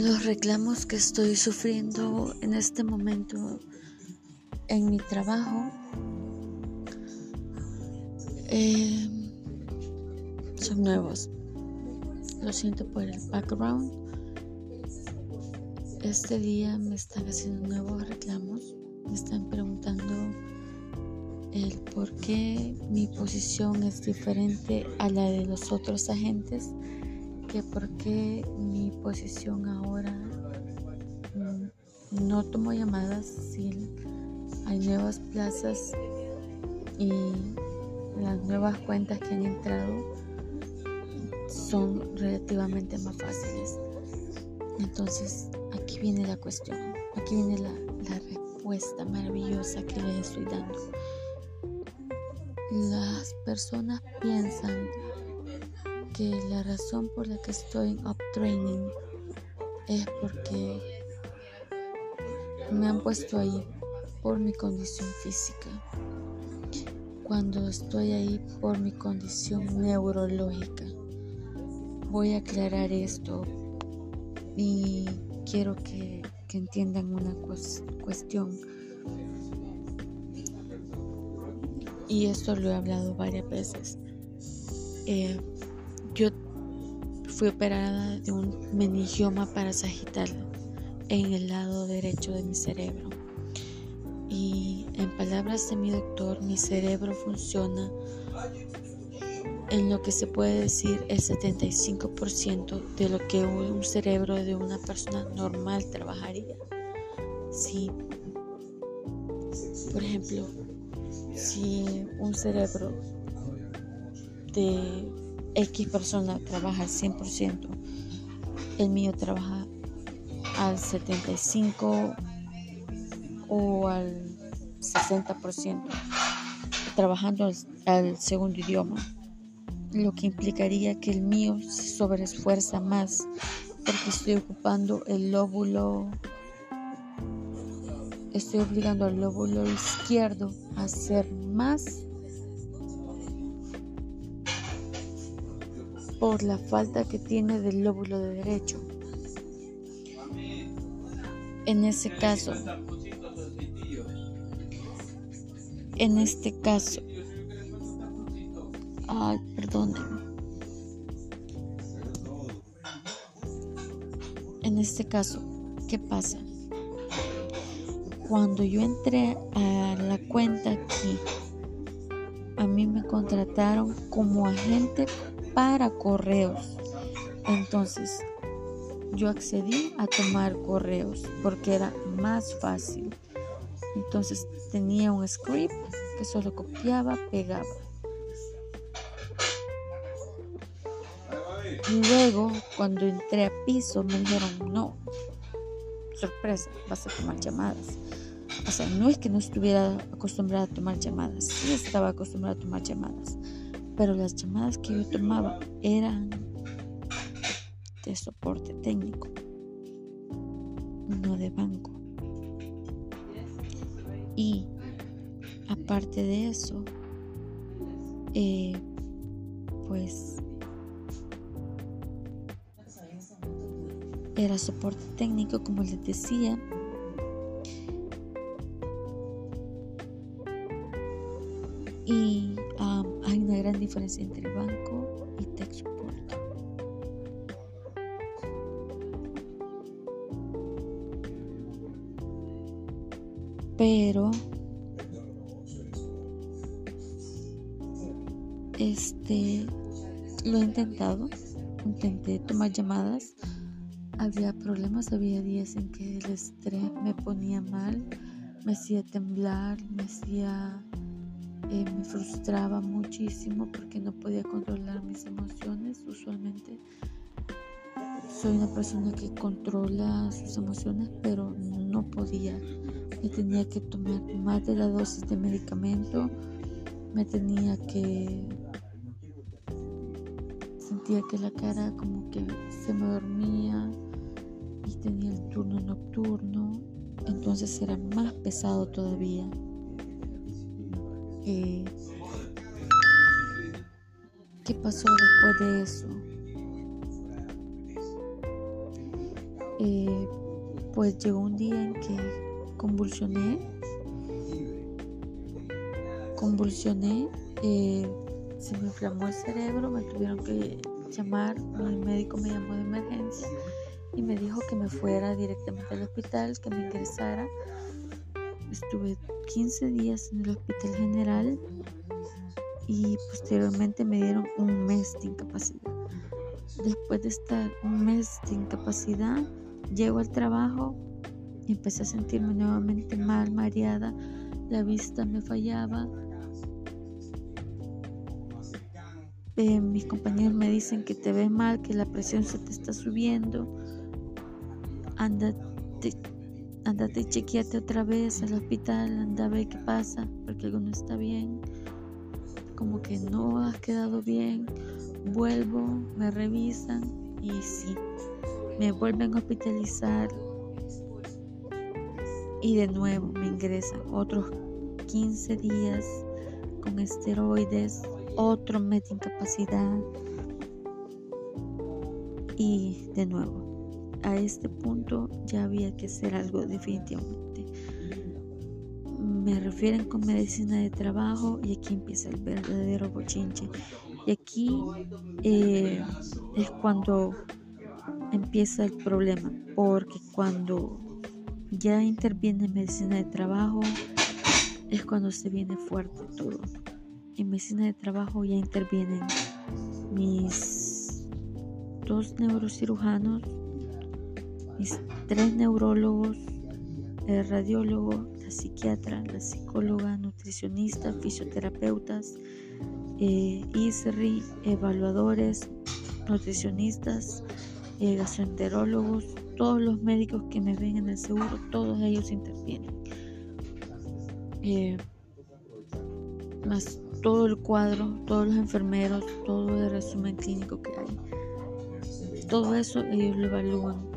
los reclamos que estoy sufriendo en este momento en mi trabajo eh, son nuevos. Lo siento por el background. Este día me están haciendo nuevos reclamos. Me están preguntando el por qué mi posición es diferente a la de los otros agentes que por mi posición ahora mm, no tomo llamadas si hay nuevas plazas y las nuevas cuentas que han entrado son relativamente más fáciles. Entonces aquí viene la cuestión, aquí viene la respuesta maravillosa que les estoy dando. Las personas piensan que la razón por la que estoy en up training es porque me han puesto ahí por mi condición física. Cuando estoy ahí por mi condición neurológica. Voy a aclarar esto y quiero que, entiendan una cuestión. Y esto lo he hablado varias veces. Eh, yo fui operada de un meningioma sagital en el lado derecho de mi cerebro. Y en palabras de mi doctor, mi cerebro funciona en lo que se puede decir el 75% de lo que un cerebro de una persona normal trabajaría. Si, por ejemplo, si un cerebro de X persona trabaja al 100%, el mío trabaja al 75% o al 60%, trabajando al, segundo idioma, lo que implicaría que el mío se sobreesfuerza más porque estoy ocupando el lóbulo, estoy obligando al lóbulo izquierdo a hacer más por la falta que tiene del lóbulo de derecho. En ese caso, en este caso, ay, perdón. En este caso, ¿qué pasa? Cuando yo entré a la cuenta aquí, a mí me contrataron como agente para correos. Entonces, yo accedí a tomar correos porque era más fácil. Entonces tenía un script que solo copiaba, pegaba. Luego, cuando entré a piso, me dijeron, no, sorpresa, vas a tomar llamadas. O sea, no es que no estuviera acostumbrada a tomar llamadas, sí estaba acostumbrada a tomar llamadas pero las llamadas que yo tomaba eran de soporte técnico, no de banco. Y aparte de eso, eh, pues era soporte técnico, como les decía. Y diferencia entre banco y tech. Pero este lo he intentado, intenté tomar llamadas, había problemas, había días en que el estrés me ponía mal, me hacía temblar, me hacía me frustraba muchísimo porque no podía controlar mis emociones. Usualmente soy una persona que controla sus emociones, pero no podía. Me tenía que tomar más de la dosis de medicamento, me tenía que... Sentía que la cara como que se me dormía y tenía el turno nocturno, entonces era más pesado todavía. ¿Qué pasó después de eso? eh, pues llegó un día en que convulsioné, convulsioné, eh, se me inflamó el cerebro, me tuvieron que llamar, el médico me llamó de emergencia y me dijo que me fuera directamente al hospital, que me ingresara. Estuve 15 días en el hospital general y posteriormente me dieron un mes de incapacidad. Después de estar un mes de incapacidad, llego al trabajo y empecé a sentirme nuevamente mal, mareada, la vista me fallaba. Eh, mis compañeros me dicen que te ves mal, que la presión se te está subiendo. Andate, andate y chequeate otra vez al hospital, anda a ver qué pasa, porque algo no está bien. Como que no has quedado bien. Vuelvo, me revisan y sí, me vuelven a hospitalizar y de nuevo me ingresan otros 15 días con esteroides, otro mes incapacidad y de nuevo a este punto ya había que hacer algo definitivamente. Me refieren con medicina de trabajo y aquí empieza el verdadero bochinche. Y aquí eh, es cuando empieza el problema, porque cuando ya interviene medicina de trabajo, es cuando se viene fuerte todo. En medicina de trabajo ya intervienen mis dos neurocirujanos, mis tres neurólogos, el radiólogo, la psiquiatra, la psicóloga, nutricionista, fisioterapeutas, eh, ISRI, evaluadores, nutricionistas, eh, gastroenterólogos, todos los médicos que me ven en el seguro, todos ellos intervienen. Eh, más todo el cuadro, todos los enfermeros, todo el resumen clínico que hay. Todo eso ellos lo evalúan.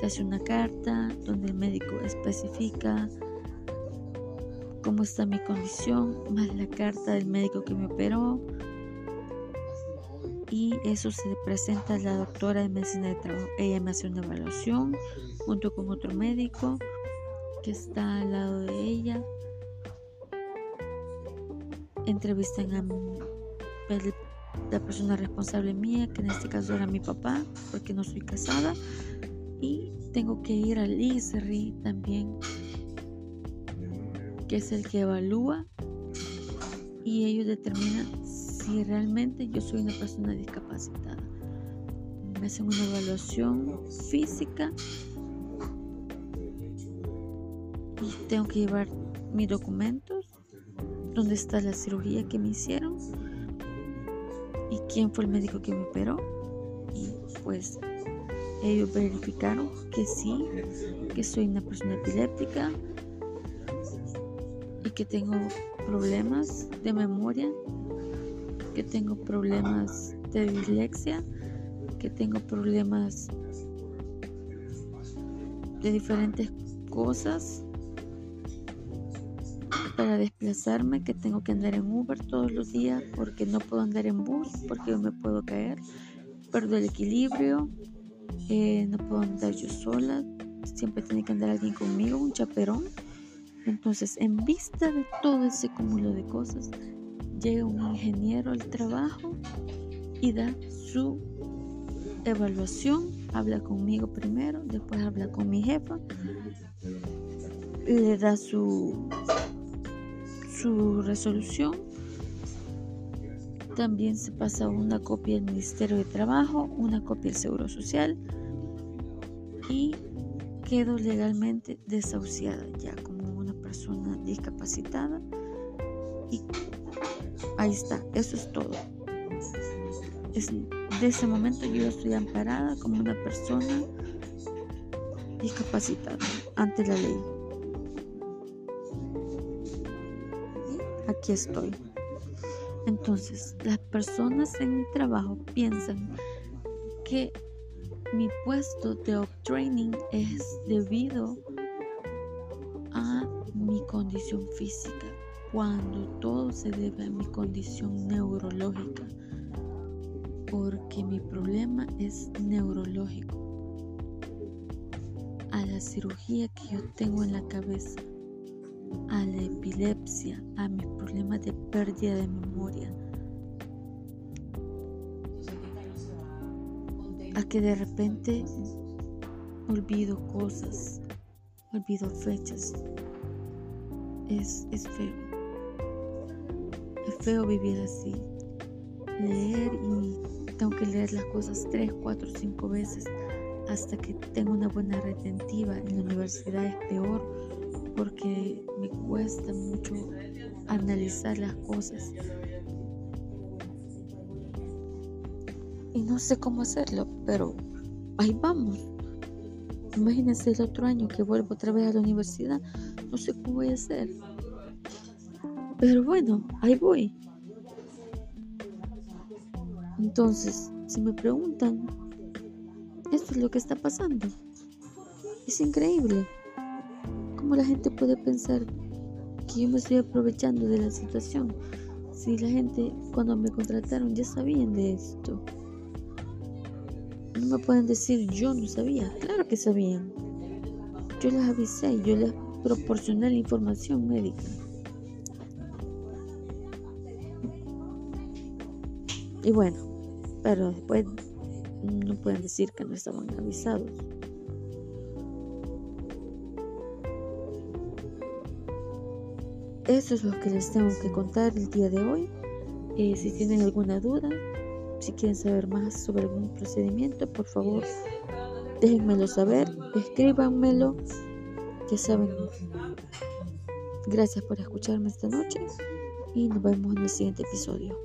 Se hace una carta donde el médico especifica cómo está mi condición, más la carta del médico que me operó, y eso se presenta a la doctora de medicina de trabajo. Ella me hace una evaluación junto con otro médico que está al lado de ella. Entrevistan a la persona responsable mía, que en este caso era mi papá, porque no soy casada. Y tengo que ir al ISRI también, que es el que evalúa y ellos determinan si realmente yo soy una persona discapacitada. Me hacen una evaluación física y tengo que llevar mis documentos, dónde está la cirugía que me hicieron y quién fue el médico que me operó. Y pues ellos verificaron que sí, que soy una persona epiléptica y que tengo problemas de memoria que tengo problemas de dislexia, que tengo problemas de diferentes cosas para desplazarme, que tengo que andar en Uber todos los días porque no puedo andar en bus porque me puedo caer, perdo el equilibrio, eh, no puedo andar yo sola, siempre tiene que andar alguien conmigo, un chaperón. Entonces, en vista de todo ese cúmulo de cosas, llega un ingeniero al trabajo y da su evaluación, habla conmigo primero, después habla con mi jefa, le da su, su resolución, también se pasa una copia al Ministerio de Trabajo, una copia al Seguro Social y quedo legalmente desahuciada ya como una persona discapacitada y Ahí está, eso es todo. de ese momento yo estoy amparada como una persona discapacitada ante la ley. Aquí estoy. Entonces, las personas en mi trabajo piensan que mi puesto de up-training es debido a mi condición física cuando todo se debe a mi condición neurológica, porque mi problema es neurológico. a la cirugía que yo tengo en la cabeza, a la epilepsia, a mis problemas de pérdida de memoria, a que de repente olvido cosas, olvido fechas. Es, es feo. Es feo vivir así. Leer y tengo que leer las cosas tres, cuatro, cinco veces hasta que tengo una buena retentiva. En la universidad es peor porque me cuesta mucho analizar las cosas. Y no sé cómo hacerlo, pero ahí vamos. Imagínense el otro año que vuelvo otra vez a la universidad. No sé cómo voy a hacer. Pero bueno, ahí voy. Entonces, si me preguntan, esto es lo que está pasando. Es increíble. ¿Cómo la gente puede pensar que yo me estoy aprovechando de la situación? Si la gente cuando me contrataron ya sabían de esto. No me pueden decir yo no sabía. Claro que sabían. Yo les avisé, yo les proporcioné la información médica. Y bueno, pero después no pueden decir que no estaban avisados. Eso es lo que les tengo que contar el día de hoy. Eh, si tienen alguna duda, si quieren saber más sobre algún procedimiento, por favor, déjenmelo saber, escríbanmelo, ya saben. Gracias por escucharme esta noche y nos vemos en el siguiente episodio.